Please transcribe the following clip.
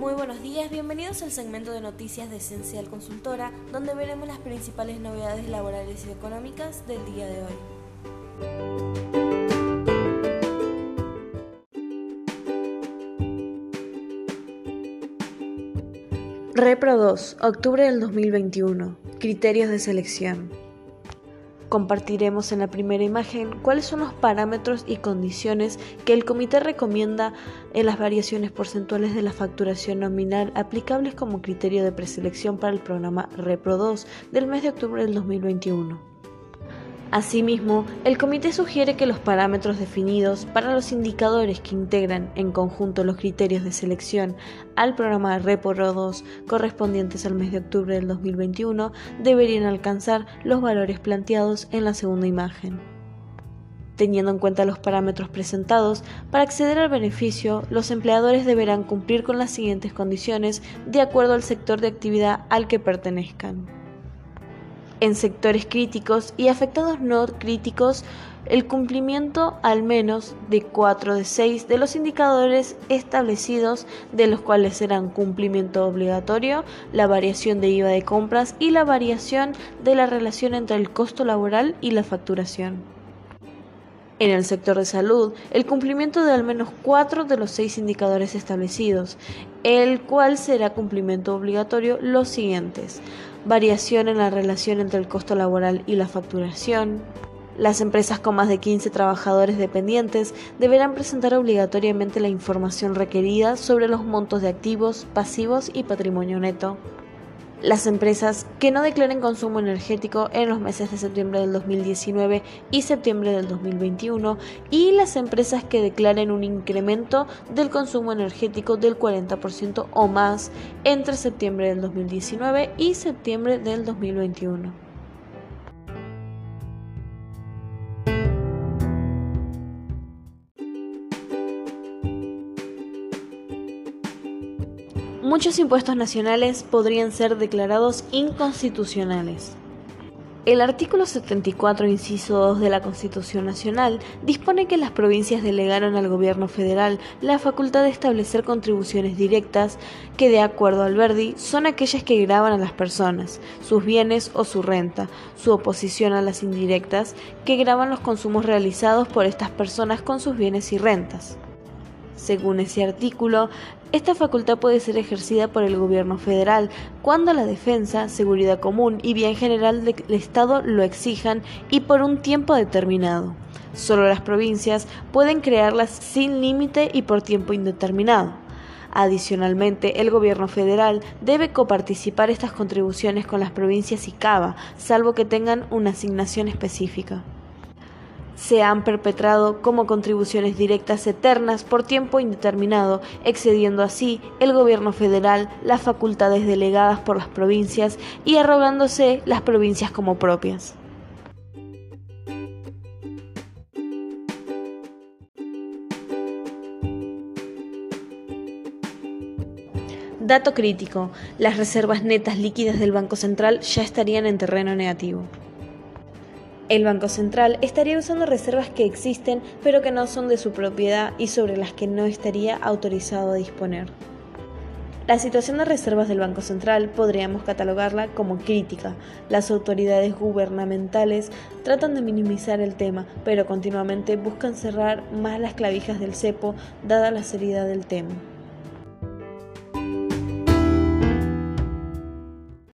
Muy buenos días, bienvenidos al segmento de noticias de Esencial Consultora, donde veremos las principales novedades laborales y económicas del día de hoy. Repro 2, octubre del 2021. Criterios de selección. Compartiremos en la primera imagen cuáles son los parámetros y condiciones que el comité recomienda en las variaciones porcentuales de la facturación nominal aplicables como criterio de preselección para el programa Repro 2 del mes de octubre del 2021. Asimismo, el comité sugiere que los parámetros definidos para los indicadores que integran en conjunto los criterios de selección al programa Reporo 2 correspondientes al mes de octubre del 2021 deberían alcanzar los valores planteados en la segunda imagen. Teniendo en cuenta los parámetros presentados, para acceder al beneficio, los empleadores deberán cumplir con las siguientes condiciones de acuerdo al sector de actividad al que pertenezcan en sectores críticos y afectados no críticos el cumplimiento al menos de 4 de 6 de los indicadores establecidos, de los cuales serán cumplimiento obligatorio, la variación de IVA de compras y la variación de la relación entre el costo laboral y la facturación. En el sector de salud, el cumplimiento de al menos cuatro de los seis indicadores establecidos, el cual será cumplimiento obligatorio los siguientes variación en la relación entre el costo laboral y la facturación. Las empresas con más de 15 trabajadores dependientes deberán presentar obligatoriamente la información requerida sobre los montos de activos, pasivos y patrimonio neto las empresas que no declaren consumo energético en los meses de septiembre del 2019 y septiembre del 2021 y las empresas que declaren un incremento del consumo energético del 40% o más entre septiembre del 2019 y septiembre del 2021. Muchos impuestos nacionales podrían ser declarados inconstitucionales. El artículo 74, inciso 2 de la Constitución Nacional dispone que las provincias delegaron al gobierno federal la facultad de establecer contribuciones directas que, de acuerdo al Verdi, son aquellas que graban a las personas, sus bienes o su renta, su oposición a las indirectas, que graban los consumos realizados por estas personas con sus bienes y rentas. Según ese artículo, esta facultad puede ser ejercida por el gobierno federal cuando la defensa, seguridad común y bien general del Estado lo exijan y por un tiempo determinado. Solo las provincias pueden crearlas sin límite y por tiempo indeterminado. Adicionalmente, el gobierno federal debe coparticipar estas contribuciones con las provincias y CABA, salvo que tengan una asignación específica se han perpetrado como contribuciones directas eternas por tiempo indeterminado, excediendo así el gobierno federal las facultades delegadas por las provincias y arrogándose las provincias como propias. Dato crítico, las reservas netas líquidas del Banco Central ya estarían en terreno negativo. El Banco Central estaría usando reservas que existen pero que no son de su propiedad y sobre las que no estaría autorizado a disponer. La situación de reservas del Banco Central podríamos catalogarla como crítica. Las autoridades gubernamentales tratan de minimizar el tema, pero continuamente buscan cerrar más las clavijas del cepo dada la seriedad del tema.